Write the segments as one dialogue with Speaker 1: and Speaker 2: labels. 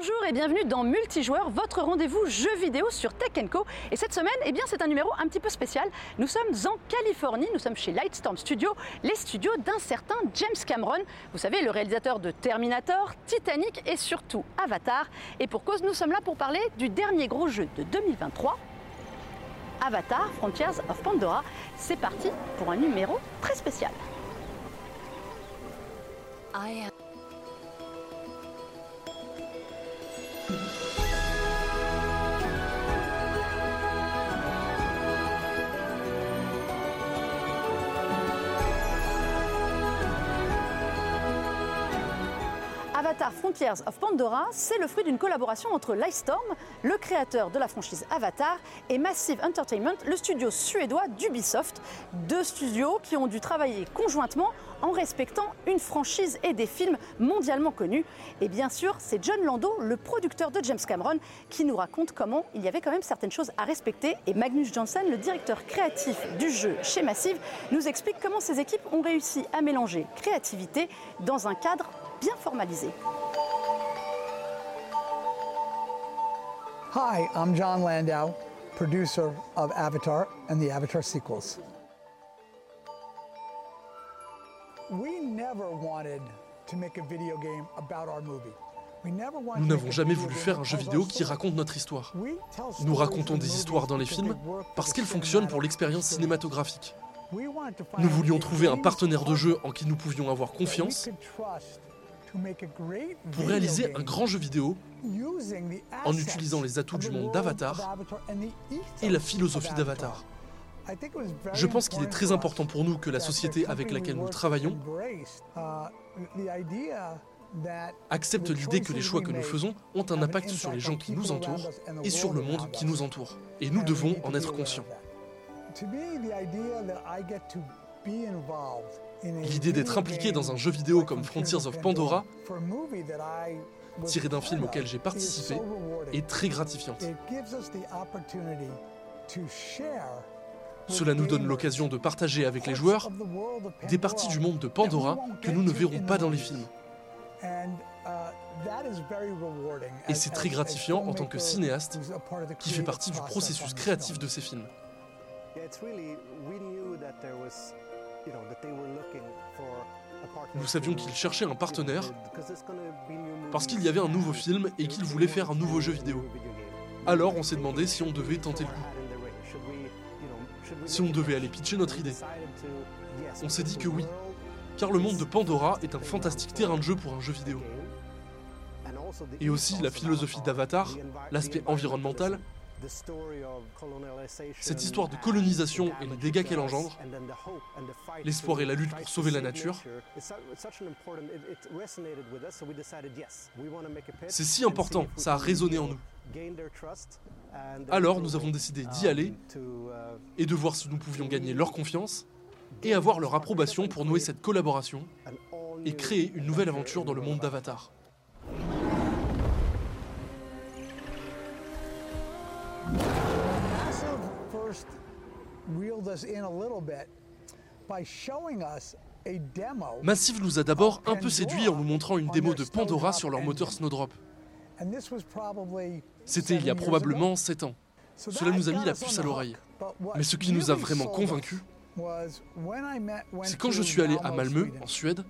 Speaker 1: Bonjour et bienvenue dans Multijoueur, votre rendez-vous jeu vidéo sur Tech Co. Et cette semaine, eh bien, c'est un numéro un petit peu spécial. Nous sommes en Californie, nous sommes chez Lightstorm Studio, les studios d'un certain James Cameron. Vous savez, le réalisateur de Terminator, Titanic et surtout Avatar. Et pour cause, nous sommes là pour parler du dernier gros jeu de 2023, Avatar Frontiers of Pandora. C'est parti pour un numéro très spécial. Frontiers of Pandora, c'est le fruit d'une collaboration entre Lightstorm, le créateur de la franchise Avatar, et Massive Entertainment, le studio suédois d'Ubisoft. Deux studios qui ont dû travailler conjointement en respectant une franchise et des films mondialement connus. Et bien sûr, c'est John Lando, le producteur de James Cameron, qui nous raconte comment il y avait quand même certaines choses à respecter. Et Magnus Janssen, le directeur créatif du jeu chez Massive, nous explique comment ces équipes ont réussi à mélanger créativité dans un cadre bien formalisé.
Speaker 2: Hi, I'm John Landau, producer of Avatar and the Avatar sequels. We never wanted to make a video game about our movie. We never wanted
Speaker 3: Nous n'avons jamais voulu faire un jeu vidéo qui raconte notre histoire. Nous racontons des histoires dans les films parce qu'ils fonctionnent pour l'expérience cinématographique. Nous voulions trouver un partenaire de jeu en qui nous pouvions avoir confiance pour réaliser un grand jeu vidéo
Speaker 2: using the
Speaker 3: en utilisant les atouts du monde
Speaker 2: world
Speaker 3: d'Avatar et la
Speaker 2: of
Speaker 3: philosophie
Speaker 2: Avatar.
Speaker 3: d'Avatar.
Speaker 2: I think it was very
Speaker 3: Je pense qu'il est
Speaker 2: important
Speaker 3: très
Speaker 2: for us
Speaker 3: important pour nous que la
Speaker 2: that the
Speaker 3: société avec laquelle
Speaker 2: we
Speaker 3: nous
Speaker 2: work
Speaker 3: travaillons
Speaker 2: uh, the idea that
Speaker 3: accepte
Speaker 2: the
Speaker 3: l'idée que les
Speaker 2: choices
Speaker 3: choix
Speaker 2: we
Speaker 3: que nous
Speaker 2: make
Speaker 3: faisons ont un
Speaker 2: have an
Speaker 3: impact sur les gens
Speaker 2: on
Speaker 3: qui nous
Speaker 2: people around
Speaker 3: entourent
Speaker 2: us and the
Speaker 3: et sur le
Speaker 2: world
Speaker 3: monde
Speaker 2: around
Speaker 3: qui
Speaker 2: us.
Speaker 3: nous entoure. Et nous
Speaker 2: And we
Speaker 3: devons en
Speaker 2: be
Speaker 3: être conscients. L'idée d'être impliqué dans un jeu vidéo comme
Speaker 2: Frontiers
Speaker 3: of Pandora, tiré d'un film auquel j'ai participé, est très gratifiante. Cela nous donne l'occasion de partager avec les joueurs des parties du monde de Pandora que nous ne verrons pas dans les films. Et c'est très gratifiant en tant que cinéaste qui fait partie du
Speaker 2: process
Speaker 3: processus créatif de ces films. Nous savions
Speaker 4: to,
Speaker 3: qu'ils cherchaient un partenaire parce qu'il y avait un nouveau film et voulaient
Speaker 4: wanted
Speaker 3: faire un nouveau jeu vidéo. Alors on s'est demandé si on devait tenter le coup. Si on devait aller pitcher notre idée. On s'est dit que oui, car le monde de Pandora est un fantastique terrain de jeu pour un jeu vidéo. Et aussi la philosophie d'Avatar, l'aspect environnemental, cette histoire de colonisation et les dégâts qu'elle engendre, l'espoir et la lutte pour sauver la nature. C'est si important, ça a résonné en nous. Alors nous avons décidé d'y aller et de voir si nous pouvions gagner leur confiance et avoir leur approbation pour nouer cette collaboration et créer une nouvelle aventure dans le monde d'Avatar.
Speaker 2: Reeled us in a little bit by showing us a demo.
Speaker 3: Massive nous a d'abord un peu séduit en nous montrant une démo de Pandora sur leur moteur Snowdrop. C'était il y a probablement
Speaker 2: ago.
Speaker 3: 7 ans. Cela nous a mis la puce à l'oreille. Mais ce qui nous a vraiment convaincus, c'est quand je suis allé à
Speaker 2: Malmö,
Speaker 3: en Suède,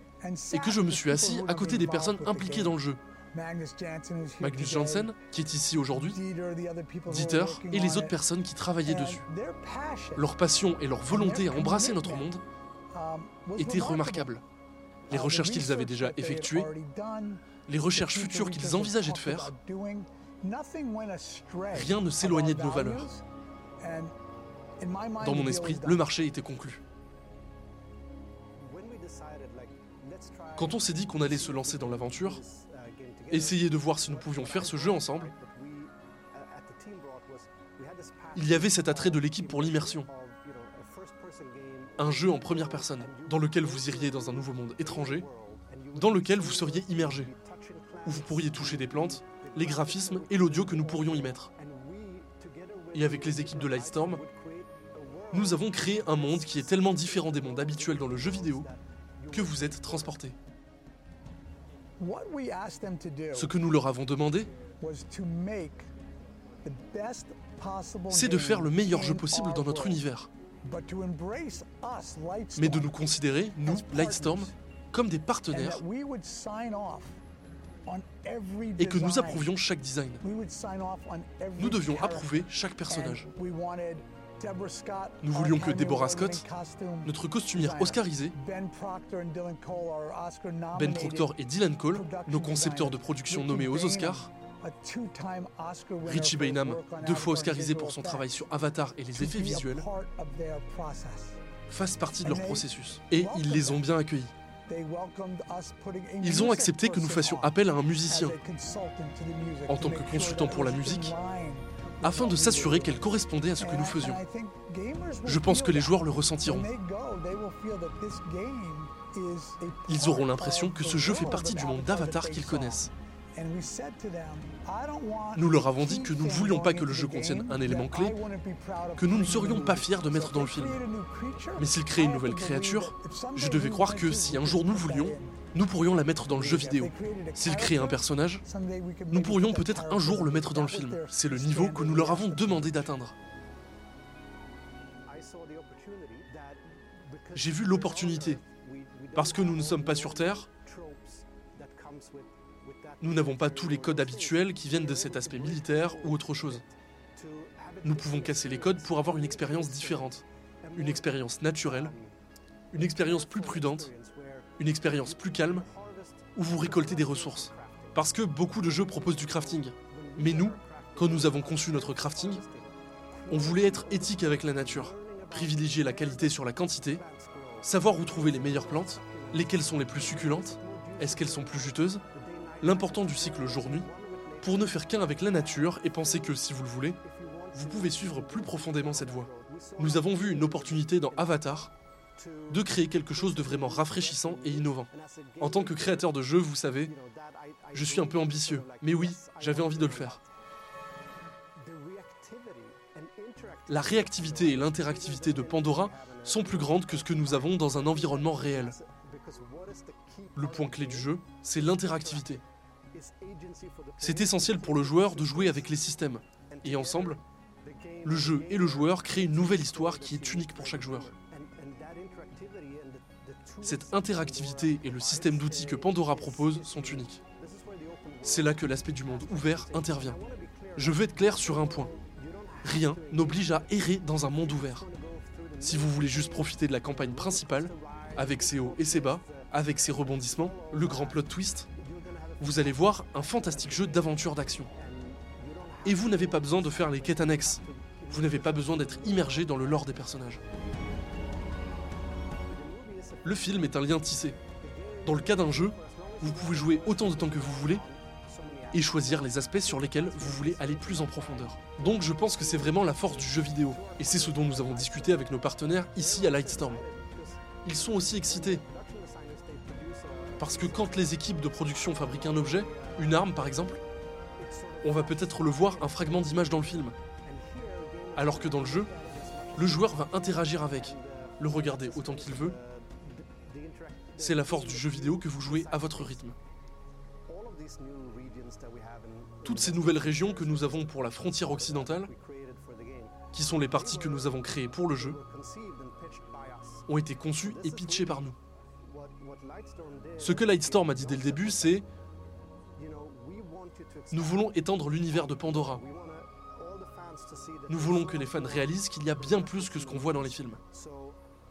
Speaker 3: et que je me suis assis à côté des personnes impliquées dans le jeu.
Speaker 2: Magnus Jansen,
Speaker 3: qui est ici aujourd'hui,
Speaker 2: Dieter,
Speaker 3: et les autres personnes qui travaillaient dessus. Leur passion et leur volonté à embrasser notre monde
Speaker 2: um,
Speaker 3: étaient remarquables. Les
Speaker 2: Uh,
Speaker 3: recherches qu'ils avaient déjà effectuées, les recherches futures
Speaker 2: future
Speaker 3: qu'ils envisageaient de faire, rien ne s'éloignait de nos valeurs. Dans mon esprit, le marché était conclu. Quand on s'est dit qu'on allait se lancer dans l'aventure, essayer de voir si nous pouvions faire ce jeu ensemble, il y avait cet attrait de l'équipe pour l'immersion. Un jeu en première personne, dans lequel vous iriez dans un nouveau monde étranger, dans lequel vous seriez immergé, où vous pourriez toucher des plantes, les graphismes et l'audio que nous pourrions y mettre. Et avec les équipes de Lightstorm, nous avons créé un monde qui est tellement différent des mondes habituels dans le jeu vidéo que vous êtes transporté. Ce que nous leur avons demandé, c'est de faire le meilleur jeu possible dans notre univers, mais de nous considérer, nous, Lightstorm, comme des partenaires et que nous approuvions chaque design. Nous devions approuver chaque personnage. Nous voulions que Deborah Scott, Notre costumière
Speaker 2: designer.
Speaker 3: oscarisé,
Speaker 2: Ben Proctor
Speaker 3: Ben Proctor et Dylan Cole, nos concepteurs de production nommés aux Oscars, Richie Bainham, deux fois oscarisé pour son travail sur Avatar et les effets visuels, fassent partie de leur processus. Et ils les ont bien accueillis. Ils ont accepté que nous fassions
Speaker 2: on
Speaker 3: appel à un musicien. en tant que consultant pour la musique, afin de s'assurer qu'elle correspondait à ce que nous faisions. Je pense que les joueurs le ressentiront. Ils auront l'impression que ce jeu fait partie du monde d'Avatar qu'ils connaissent.
Speaker 2: Nous leur avons dit que nous ne voulions pas que le jeu contienne un élément clé, que nous ne serions pas fiers de mettre dans le film.
Speaker 3: Mais s'ils créaient une nouvelle créature, je devais croire que si un jour nous voulions, nous pourrions la mettre dans le jeu vidéo. S'ils créaient un personnage, nous pourrions peut-être un jour le mettre dans le film. C'est le niveau que nous leur avons demandé d'atteindre. J'ai vu l'opportunité. Parce que nous ne sommes pas sur Terre, nous n'avons pas tous les codes habituels qui viennent de cet aspect militaire ou autre chose. Nous pouvons casser les codes pour avoir une expérience différente, une expérience naturelle, une expérience plus prudente, une expérience plus calme, où vous récoltez des ressources. Parce que beaucoup de jeux proposent du crafting. Mais nous, quand nous avons conçu notre crafting, on voulait être éthique avec la nature, privilégier la qualité sur la quantité, savoir où trouver les meilleures plantes, lesquelles sont les plus succulentes, est-ce qu'elles sont plus juteuses, l'important du cycle jour-nuit, pour ne faire qu'un avec la nature et penser que, si vous le voulez, vous pouvez suivre plus profondément cette voie. Nous avons vu une opportunité dans Avatar de créer quelque chose de vraiment rafraîchissant et innovant. En tant que créateur de jeux, vous savez, je suis un peu ambitieux, mais oui, j'avais envie de le faire. La réactivité et l'interactivité de Pandora sont plus grandes que ce que nous avons dans un environnement réel. Le point clé du jeu, c'est l'interactivité. C'est essentiel pour le joueur de jouer avec les systèmes, et ensemble, le jeu et le joueur créent une nouvelle histoire qui est unique pour chaque joueur. Cette interactivité et le système d'outils que Pandora propose sont uniques. C'est là que l'aspect du monde ouvert intervient. Je veux être clair sur un point. Rien n'oblige à errer dans un monde ouvert. Si vous voulez juste profiter de la campagne principale, avec ses hauts et ses bas, avec ses rebondissements, le grand plot twist, vous allez voir un fantastique jeu d'aventure d'action. Et vous n'avez pas besoin de faire les quêtes annexes. Vous n'avez pas besoin d'être immergé dans le lore des personnages. Le film est un lien tissé. Dans le cas d'un jeu, vous pouvez jouer autant de temps que vous voulez et choisir les aspects sur lesquels vous voulez aller plus en profondeur. Donc je pense que c'est vraiment la force du jeu vidéo, et c'est ce dont nous avons discuté avec nos partenaires ici à Lightstorm. Ils sont aussi excités. Parce que quand les équipes de production fabriquent un objet, une arme par exemple, on va peut-être le voir un fragment d'image dans le film. Alors que dans le jeu, le joueur va interagir avec, le regarder autant qu'il veut. C'est la force du jeu vidéo que vous jouez à votre rythme. Toutes ces nouvelles régions que nous avons pour la frontière occidentale, qui sont les parties que nous avons créées pour le jeu, ont été conçues et pitchées par nous. Ce que Lightstorm a dit dès le début, c'est nous voulons étendre l'univers de Pandora. Nous voulons que les fans réalisent qu'il y a bien plus que ce qu'on voit dans les films.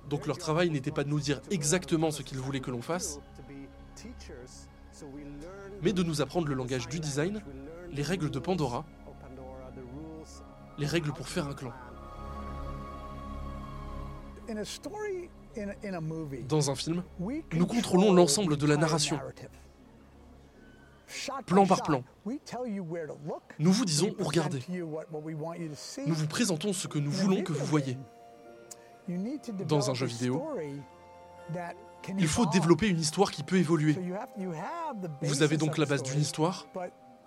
Speaker 3: Donc leur travail n'était pas de nous dire exactement ce qu'ils voulaient que l'on fasse, mais de nous apprendre le langage du design, les règles de Pandora, les règles pour faire un clan. Dans un film, nous contrôlons l'ensemble de la narration, plan par plan. Nous vous disons où regarder. Nous vous présentons ce que nous voulons que vous voyez. Dans un jeu vidéo, il faut développer une histoire qui peut évoluer. Vous avez donc la base d'une histoire,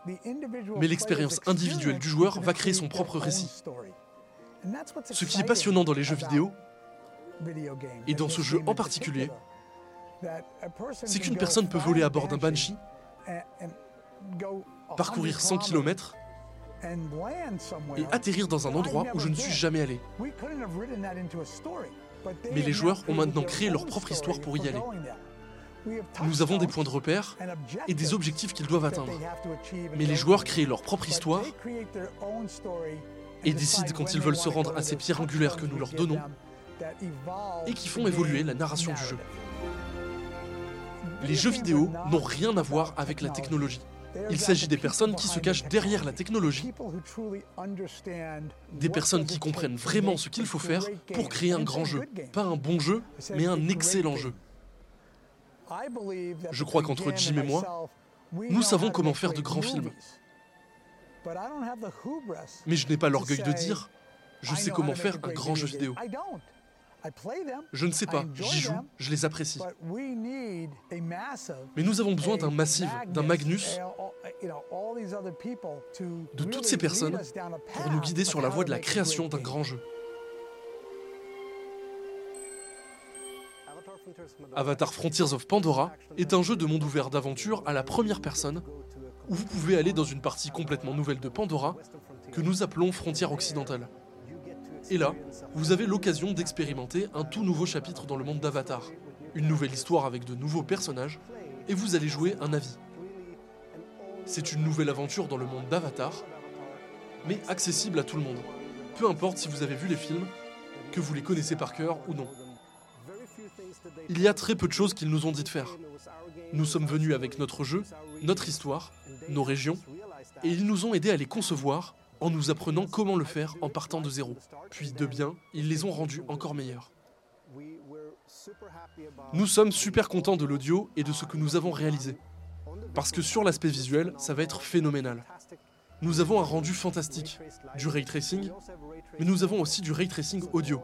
Speaker 3: mais l'expérience individuelle du joueur va créer son propre récit. Ce qui est passionnant dans les jeux vidéo, et dans ce jeu en particulier, c'est qu'une personne peut voler à bord d'un Banshee
Speaker 2: and, and go 100
Speaker 3: parcourir 100 km et atterrir dans un endroit où je ne suis jamais allé. Mais les joueurs ont maintenant créé leur propre histoire pour y aller. Nous avons des points de repère et des objectifs qu'ils doivent atteindre. Mais les joueurs créent leur propre histoire et décident quand ils veulent se rendre à ces pierres angulaires que nous leur donnons et qui font évoluer la narration du jeu. Les jeux vidéo n'ont rien à voir avec la technologie. Il s'agit des personnes qui se cachent derrière la technologie, des personnes qui comprennent vraiment ce qu'il faut faire pour créer un grand jeu. Pas un bon jeu, mais un excellent jeu.
Speaker 2: Je crois qu'entre Jim et moi, nous savons comment faire de grands films.
Speaker 3: Mais je n'ai pas l'orgueil de dire je sais comment faire un grand jeu vidéo. Je ne sais pas, j'y joue, je les apprécie. Mais nous avons besoin d'un Massive, d'un Magnus,
Speaker 2: de toutes ces personnes
Speaker 3: pour nous guider sur la voie de la création d'un grand jeu. Avatar Frontiers of Pandora est un jeu de monde ouvert d'aventure à la première personne où vous pouvez aller dans une partie complètement nouvelle de Pandora que nous appelons Frontière Occidentale. Et là, vous avez l'occasion d'expérimenter un tout nouveau chapitre dans le monde d'Avatar, une nouvelle histoire avec de nouveaux personnages, et vous allez jouer un avis. C'est une nouvelle aventure dans le monde d'Avatar, mais accessible à tout le monde. Peu importe si vous avez vu les films, que vous les connaissez par cœur ou non. Il y a très peu de choses qu'ils nous ont dit de faire. Nous sommes venus avec notre jeu, notre histoire, nos régions, et ils nous ont aidés à les concevoir en nous apprenant comment le faire en partant de zéro. Puis de bien, ils les ont rendus encore meilleurs. Nous sommes super contents de l'audio et de ce que nous avons réalisé. Parce que sur l'aspect visuel, ça va être phénoménal. Nous avons un rendu fantastique, du ray tracing, mais nous avons aussi du ray tracing audio.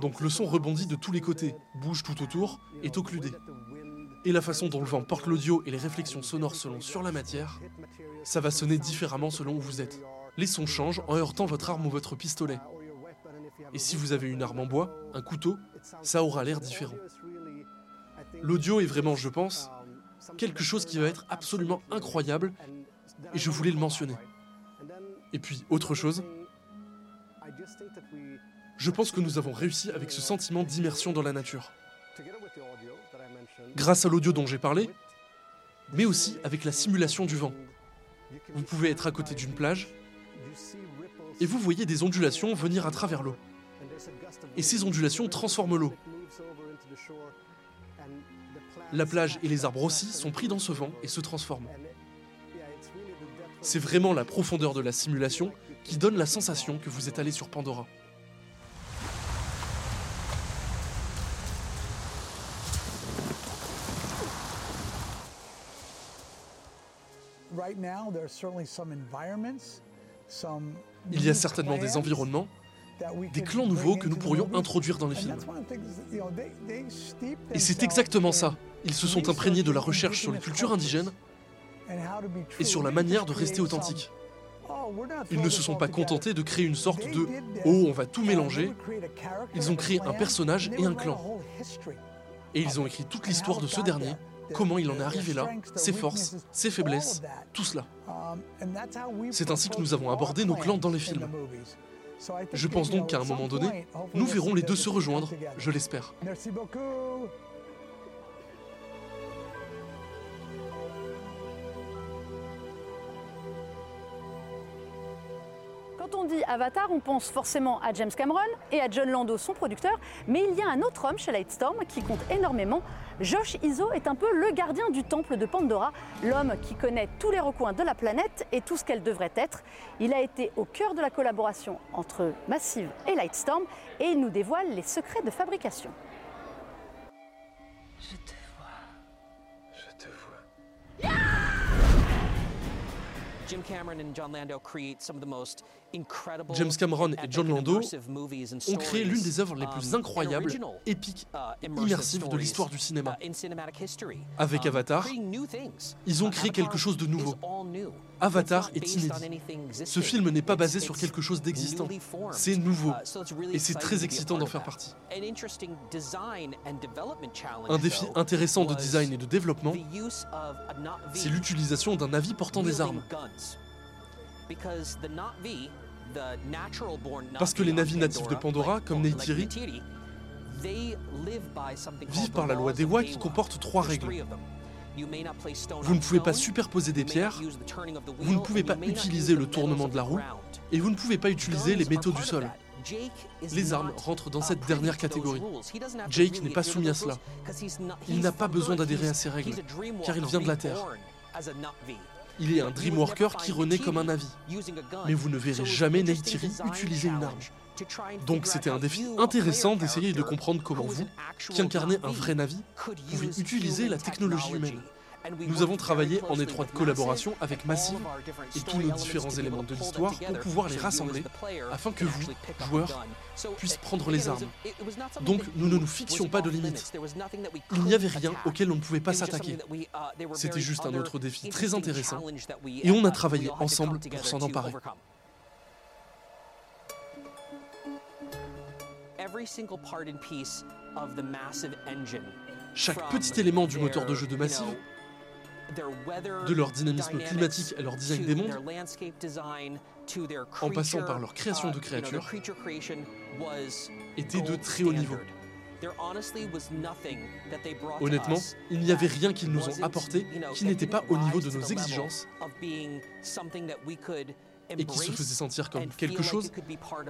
Speaker 3: Donc le son rebondit de tous les côtés, bouge tout autour, est occludé. Et la façon dont le vent porte l'audio et les réflexions sonores selon sur la matière, ça va sonner différemment selon où vous êtes. Les sons changent en heurtant votre arme ou votre pistolet. Et si vous avez une arme en bois, un couteau, ça aura l'air différent. L'audio est vraiment, je pense, quelque chose qui va être absolument incroyable, et je voulais le mentionner. Et puis, autre chose, je pense que nous avons réussi avec ce sentiment d'immersion dans la nature. Grâce à l'audio dont j'ai parlé, mais aussi avec la simulation du vent. Vous pouvez être à côté d'une plage et vous voyez des ondulations venir à travers l'eau. Et ces ondulations transforment l'eau. La plage et les arbres aussi sont pris dans ce vent et se transforment. C'est vraiment la profondeur de la simulation qui donne la sensation que vous êtes allé sur Pandora. Il y a certainement des environnements, des clans nouveaux que nous pourrions introduire dans les films. Et c'est exactement ça. Ils se sont imprégnés de la recherche sur les cultures indigènes et sur la manière de rester authentique. Ils ne se sont pas contentés de créer une sorte de « oh, on va tout mélanger ». Ils ont créé un personnage et un clan. Et ils ont écrit toute l'histoire de ce dernier, comment il en est arrivé là, ses forces, ses faiblesses, tout cela. C'est ainsi que nous avons abordé nos clans dans les films. Je pense donc qu'à un moment donné, nous verrons les deux se rejoindre, je l'espère.
Speaker 2: Merci beaucoup.
Speaker 1: Quand on dit Avatar, on pense forcément à James Cameron et à John Lando, son producteur, mais il y a un autre homme chez Lightstorm qui compte énormément. Josh Izzo est un peu le gardien du temple de Pandora, l'homme qui connaît tous les recoins de la planète et tout ce qu'elle devrait être. Il a été au cœur de la collaboration entre Massive et Lightstorm et il nous dévoile les secrets de fabrication.
Speaker 3: James Cameron et John Lando
Speaker 5: ont
Speaker 3: créé l'une des œuvres les plus incroyables, épiques, immersives de l'histoire du cinéma. Avec Avatar, ils ont créé quelque chose de nouveau. Avatar est inédit. Ce film n'est pas basé sur quelque chose d'existant. C'est nouveau. Et c'est très excitant d'en faire partie. Un défi intéressant de design et de développement, c'est l'utilisation d'un Navi portant des armes. Parce que les Navis natifs de Pandora, comme Neytiri, vivent par la loi d'Ewa qui comporte trois règles. Vous ne pouvez pas superposer des pierres, vous ne pouvez pas utiliser le tournement de la roue, et vous ne pouvez pas utiliser les métaux du sol. Les armes rentrent dans cette dernière catégorie. Jake n'est pas soumis à cela. Il n'a pas besoin d'adhérer à ces règles, car il vient de la Terre. Il est un Dreamworker qui renaît comme un Navi. Mais vous ne verrez jamais Neytiri utiliser une arme. Donc c'était un défi intéressant d'essayer de comprendre comment vous, qui incarnez un vrai Navi, pouvez utiliser la technologie humaine. Nous avons travaillé en étroite collaboration avec Massive et tous nos différents éléments de l'histoire pour pouvoir les rassembler afin que vous, joueurs, puissiez prendre les armes. Donc nous ne nous fixions pas de limites. Il n'y avait rien auquel on ne pouvait pas s'attaquer. C'était juste un autre défi très intéressant et on a travaillé ensemble pour s'en emparer. Chaque petit élément du moteur de jeu de Massive, de leur dynamisme climatique à leur design des mondes, en passant par leur création de créatures, était de très haut niveau. Honnêtement, il n'y avait rien qu'ils nous ont apporté qui n'était pas au niveau de nos exigences et qui se faisait sentir comme quelque chose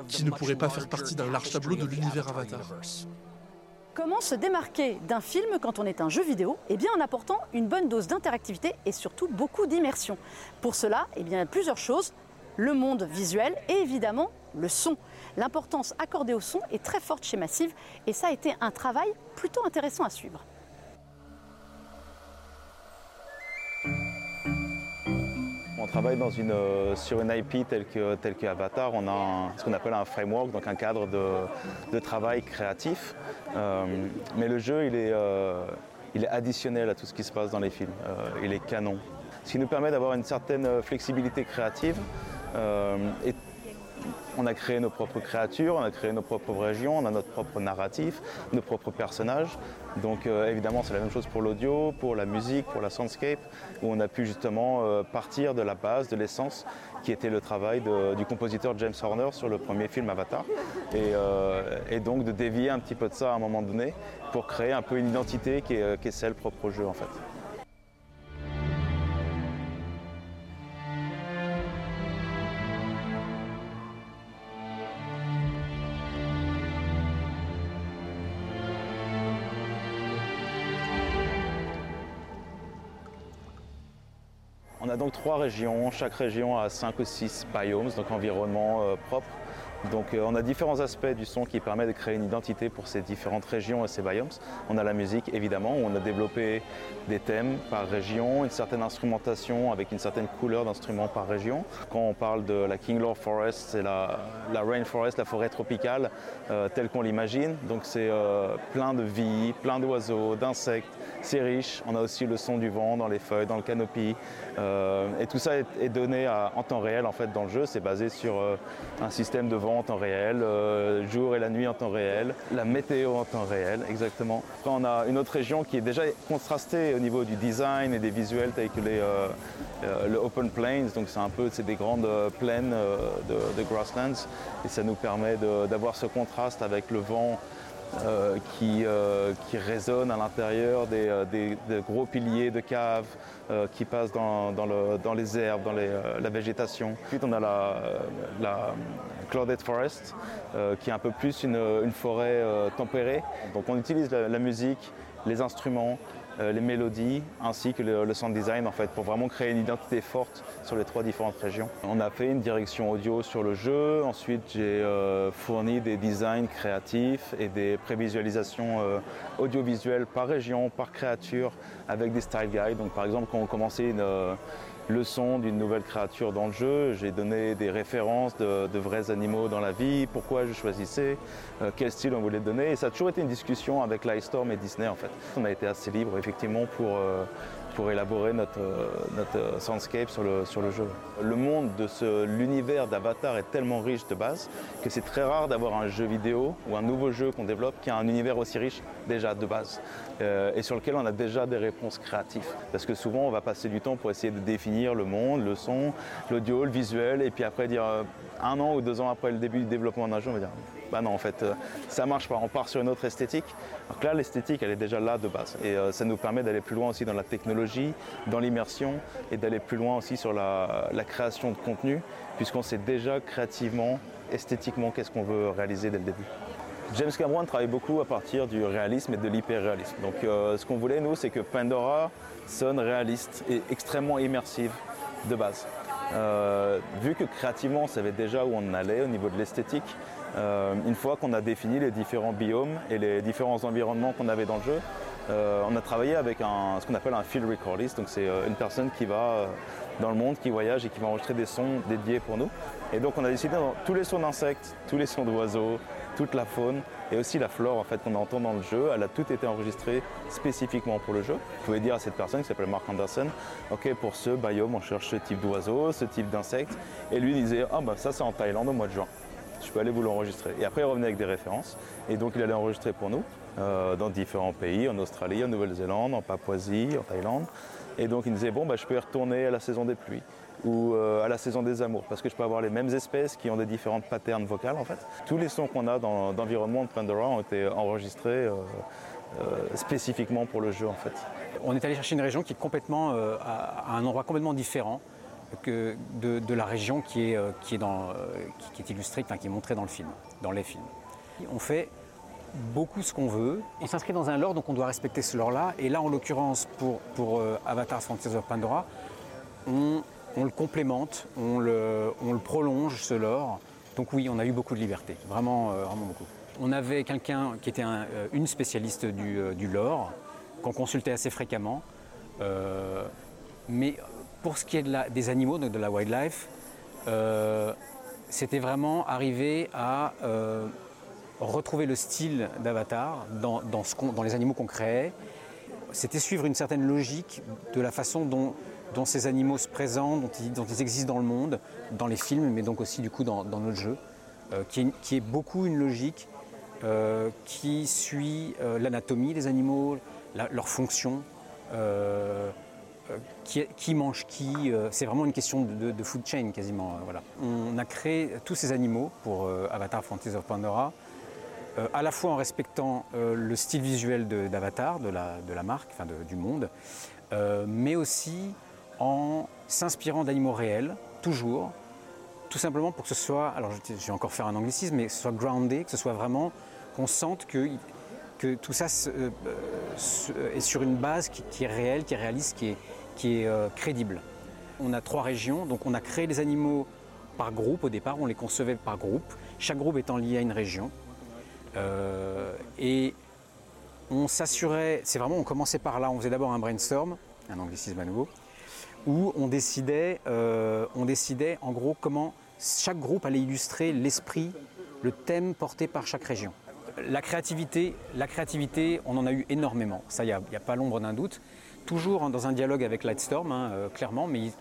Speaker 3: qui ne pourrait pas faire partie d'un large tableau de l'univers Avatar.
Speaker 1: Comment se démarquer d'un film quand on est un jeu vidéo? Eh bien en apportant une bonne dose d'interactivité et surtout beaucoup d'immersion. Pour cela, eh bien, plusieurs choses. Le monde visuel et évidemment le son. L'importance accordée au son est très forte chez Massive et ça a été un travail plutôt intéressant à suivre.
Speaker 6: On travaille dans une, euh, sur une IP telle que, Avatar. On a ce qu'on appelle un framework, donc un cadre de, travail créatif. Euh, mais le jeu, il est, euh, il est additionnel à tout ce qui se passe dans les films. il est canon. Ce qui nous permet d'avoir une certaine flexibilité créative on a créé nos propres créatures, on a créé nos propres régions, on a notre propre narratif, nos propres personnages. Donc euh, évidemment c'est la même chose pour l'audio, pour la musique, pour la soundscape, où on a pu justement euh, partir de la base, de l'essence, qui était le travail du compositeur James Horner sur le premier film Avatar. Euh, et, donc de dévier un petit peu de ça à un moment donné pour créer un peu une identité qui est, qui est celle propre au jeu en fait. Donc trois régions, chaque région a cinq ou six biomes, donc environnement euh, propre. Donc euh, on a différents aspects du son qui permettent de créer une identité pour ces différentes régions et ces biomes. On a la musique évidemment, où on a développé des thèmes par région, une certaine instrumentation avec une certaine couleur d'instruments par région. Quand on parle de la King Lord Forest, c'est la, rainforest, la forêt tropicale euh, telle qu'on l'imagine. Donc c'est plein de vie, plein d'oiseaux, d'insectes, c'est riche. On a aussi le son du vent dans les feuilles, dans le canopy. Euh, et tout ça est, donné en temps réel en fait dans le jeu. C'est basé sur euh, un système de vent en temps réel, euh, jour et la nuit en temps réel, la météo en temps réel, exactement. Après, on a une autre région qui est déjà contrastée au niveau du design et des visuels que les, le Open Plains. Donc c'est un peu des grandes plaines de, grasslands et ça nous permet d'avoir ce contraste avec le vent euh, qui, euh, qui résonnent à l'intérieur des, euh, des, gros piliers de caves qui passent dans, dans, le, dans, les herbes, dans la végétation. Ensuite, on a la Clouded Forest, qui est un peu plus une, forêt tempérée. Donc on utilise la musique, les instruments, euh, les mélodies ainsi que le, sound design en fait pour vraiment créer une identité forte sur les trois différentes régions. On a fait une direction audio sur le jeu, ensuite j'ai euh, fourni des designs créatifs et des prévisualisations euh, audiovisuelles par région, par créature avec des style guides. Donc par exemple quand on commençait une le son d'une nouvelle créature dans le jeu. J'ai donné des références de, vrais animaux dans la vie, pourquoi je choisissais, euh, quel style on voulait donner. Et ça a toujours été une discussion avec Lightstorm et Disney en fait. On a été assez libre effectivement pour, euh, pour élaborer notre, euh, notre euh, soundscape sur le, sur le jeu. Le monde de ce- l'univers d'Avatar est tellement riche de base que c'est très rare d'avoir un jeu vidéo ou un nouveau jeu qu'on développe qui a un univers aussi riche déjà de base euh, et sur lequel on a déjà des réponses créatives. Parce que souvent on va passer du temps pour essayer de définir le monde, le son, l'audio, le visuel et puis après dire un an ou deux ans après le début du développement d'un jeu, on va dire bah non en fait euh, ça marche pas, on part sur une autre esthétique. Là l'esthétique elle est déjà là de base et euh, ça nous permet d'aller plus loin aussi dans la technologie, dans l'immersion et d'aller plus loin aussi sur la, création de contenu puisqu'on sait déjà créativement, esthétiquement qu'est-ce qu'on veut réaliser dès le début. James Cameron travaille beaucoup à partir du réalisme et de l'hyper-réalisme. Donc euh, ce qu'on voulait nous c'est que Pandora sonne réaliste et extrêmement immersive de base. Vu que créativement on savait déjà où on allait au niveau de l'esthétique, une fois qu'on a défini les différents biomes et les différents environnements qu'on avait dans le jeu, euh, on a travaillé avec ce qu'on appelle un field recordist. Donc c'est euh, une personne qui va euh, dans le monde, qui voyage et qui va enregistrer des sons dédiés pour nous. Et donc on a décidé dans tous les sons d'insectes, tous les sons d'oiseaux, toute la faune et aussi la flore en fait qu'on entend dans le jeu, elle a tout été enregistrée spécifiquement pour le jeu. Vous pouvez dire à cette personne qui s'appelle Mark Anderson, ok pour ce biome on cherche ce type d'oiseau, ce type d'insecte, et lui disait ah bah ça c'est en Thaïlande au mois de juin. Je peux aller vous l'enregistrer. Et après il revenait avec des références, et donc il allait enregistrer pour nous euh, dans différents pays, en Australie, en Nouvelle-Zélande, en Papouasie, en Thaïlande. Et donc il nous disait bon bah je peux y retourner à la saison des pluies ou euh, à la saison des amours, parce que je peux avoir les mêmes espèces qui ont des différentes patterns vocales en fait. Tous les sons qu'on a dans d'environnement de Pandora ont été enregistrés euh, spécifiquement pour le jeu en fait.
Speaker 7: On est allé chercher une région qui est complètement à un endroit complètement différent de, la région qui est, euh, qui est, dans, euh, qui, est illustrée, qui est montrée dans le film, dans les films. On fait beaucoup ce qu'on veut. On s'inscrit dans un lore, donc on doit respecter ce lore-là. Et là, en l'occurrence, pour, pour euh, Avatar Frontiers of Pandora, on, le complémente, on le, on le prolonge, ce lore. Donc oui, on a eu beaucoup de liberté, vraiment, euh, vraiment beaucoup. On avait quelqu'un qui était un- une spécialiste du, du lore, qu'on consultait assez fréquemment. Mais pour ce qui est des animaux, donc de la wildlife, euh, c'était vraiment arriver à euh, retrouver le style d'Avatar dans, les animaux qu'on créait. C'était suivre une certaine logique de la façon dont, ces animaux se présentent, dont ils, existent dans le monde, dans les films, mais donc aussi du coup dans, notre jeu, euh, qui, est, beaucoup une logique qui suit l'anatomie des animaux, la- leur fonction, qui, qui mange qui. euh, c'est vraiment une question de, food chain quasiment. euh, voilà. On a créé tous ces animaux pour euh, Avatar Frontiers of Pandora, euh, à la fois en respectant euh, le style visuel d'Avatar, de, la, marque, enfin du monde, euh, mais aussi en s'inspirant d'animaux réels, toujours, tout simplement pour que ce soit, alors je, vais encore faire un anglicisme, mais que ce soit groundé, que ce soit vraiment, qu'on sente que, tout ça euh, est sur une base qui est réelle, qui est réaliste, qui est, qui est euh, crédible. On a trois régions, donc on a créé les animaux par groupe au départ, on les concevait par groupe, chaque groupe étant lié à une région. Euh, et on s'assurait, c'est vraiment, on commençait par là, on faisait d'abord un brainstorm, un anglicisme à nouveau, où on décidait, euh, on décidait en gros comment chaque groupe allait illustrer l'esprit, le thème porté par chaque région. La créativité, la créativité, on en a eu énormément, ça il n'y a, pas l'ombre d'un doute, toujours dans un dialogue avec Lightstorm, hein, euh, clairement, mais,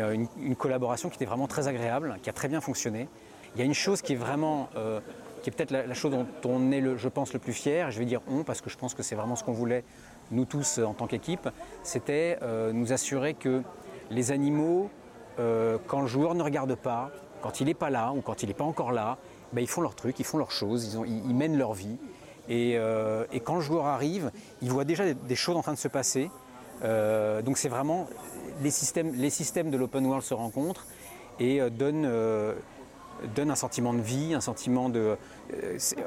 Speaker 7: euh, une, collaboration qui était vraiment très agréable, qui a très bien fonctionné. Il y a une chose qui est vraiment, euh, qui est peut-être la, chose dont on est, le, je pense, le plus fier, je vais dire on, parce que je pense que c'est vraiment ce qu'on voulait, nous tous, en tant qu'équipe, c'était nous assurer que les animaux, quand le joueur ne regarde pas, quand il n'est pas là ou quand il n'est pas encore là, ben, ils font leur truc, ils font leurs choses, ils, mènent leur vie. Et, quand le joueur arrive, il voit déjà des choses en train de se passer. Euh, donc c'est vraiment les systèmes, de l'open world se rencontrent et euh, donnent, euh, donnent un sentiment de vie, un sentiment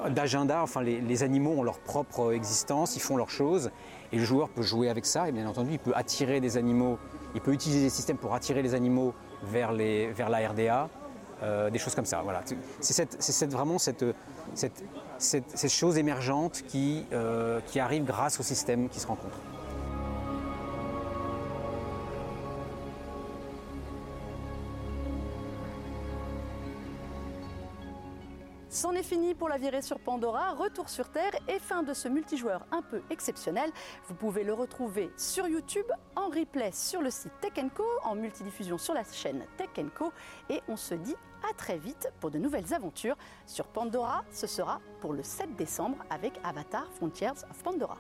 Speaker 7: d'agenda. Enfin, les, animaux ont leur propre existence, ils font leurs choses et le joueur peut jouer avec ça. Et bien entendu, il peut attirer des animaux, il peut utiliser des systèmes pour attirer les animaux vers, la RDA. des choses comme ça. Voilà. C'est vraiment cette, chose émergente qui, qui arrive grâce au système qui se rencontre.
Speaker 1: C'en est fini pour la virée sur Pandora, retour sur Terre et fin de ce multijoueur un peu exceptionnel. Vous pouvez le retrouver sur YouTube, en replay sur le site Tech Co, en multidiffusion sur la chaîne Tech Co et on se dit à très vite pour de nouvelles aventures sur Pandora. Ce sera pour le 7 décembre avec Avatar Frontiers of Pandora.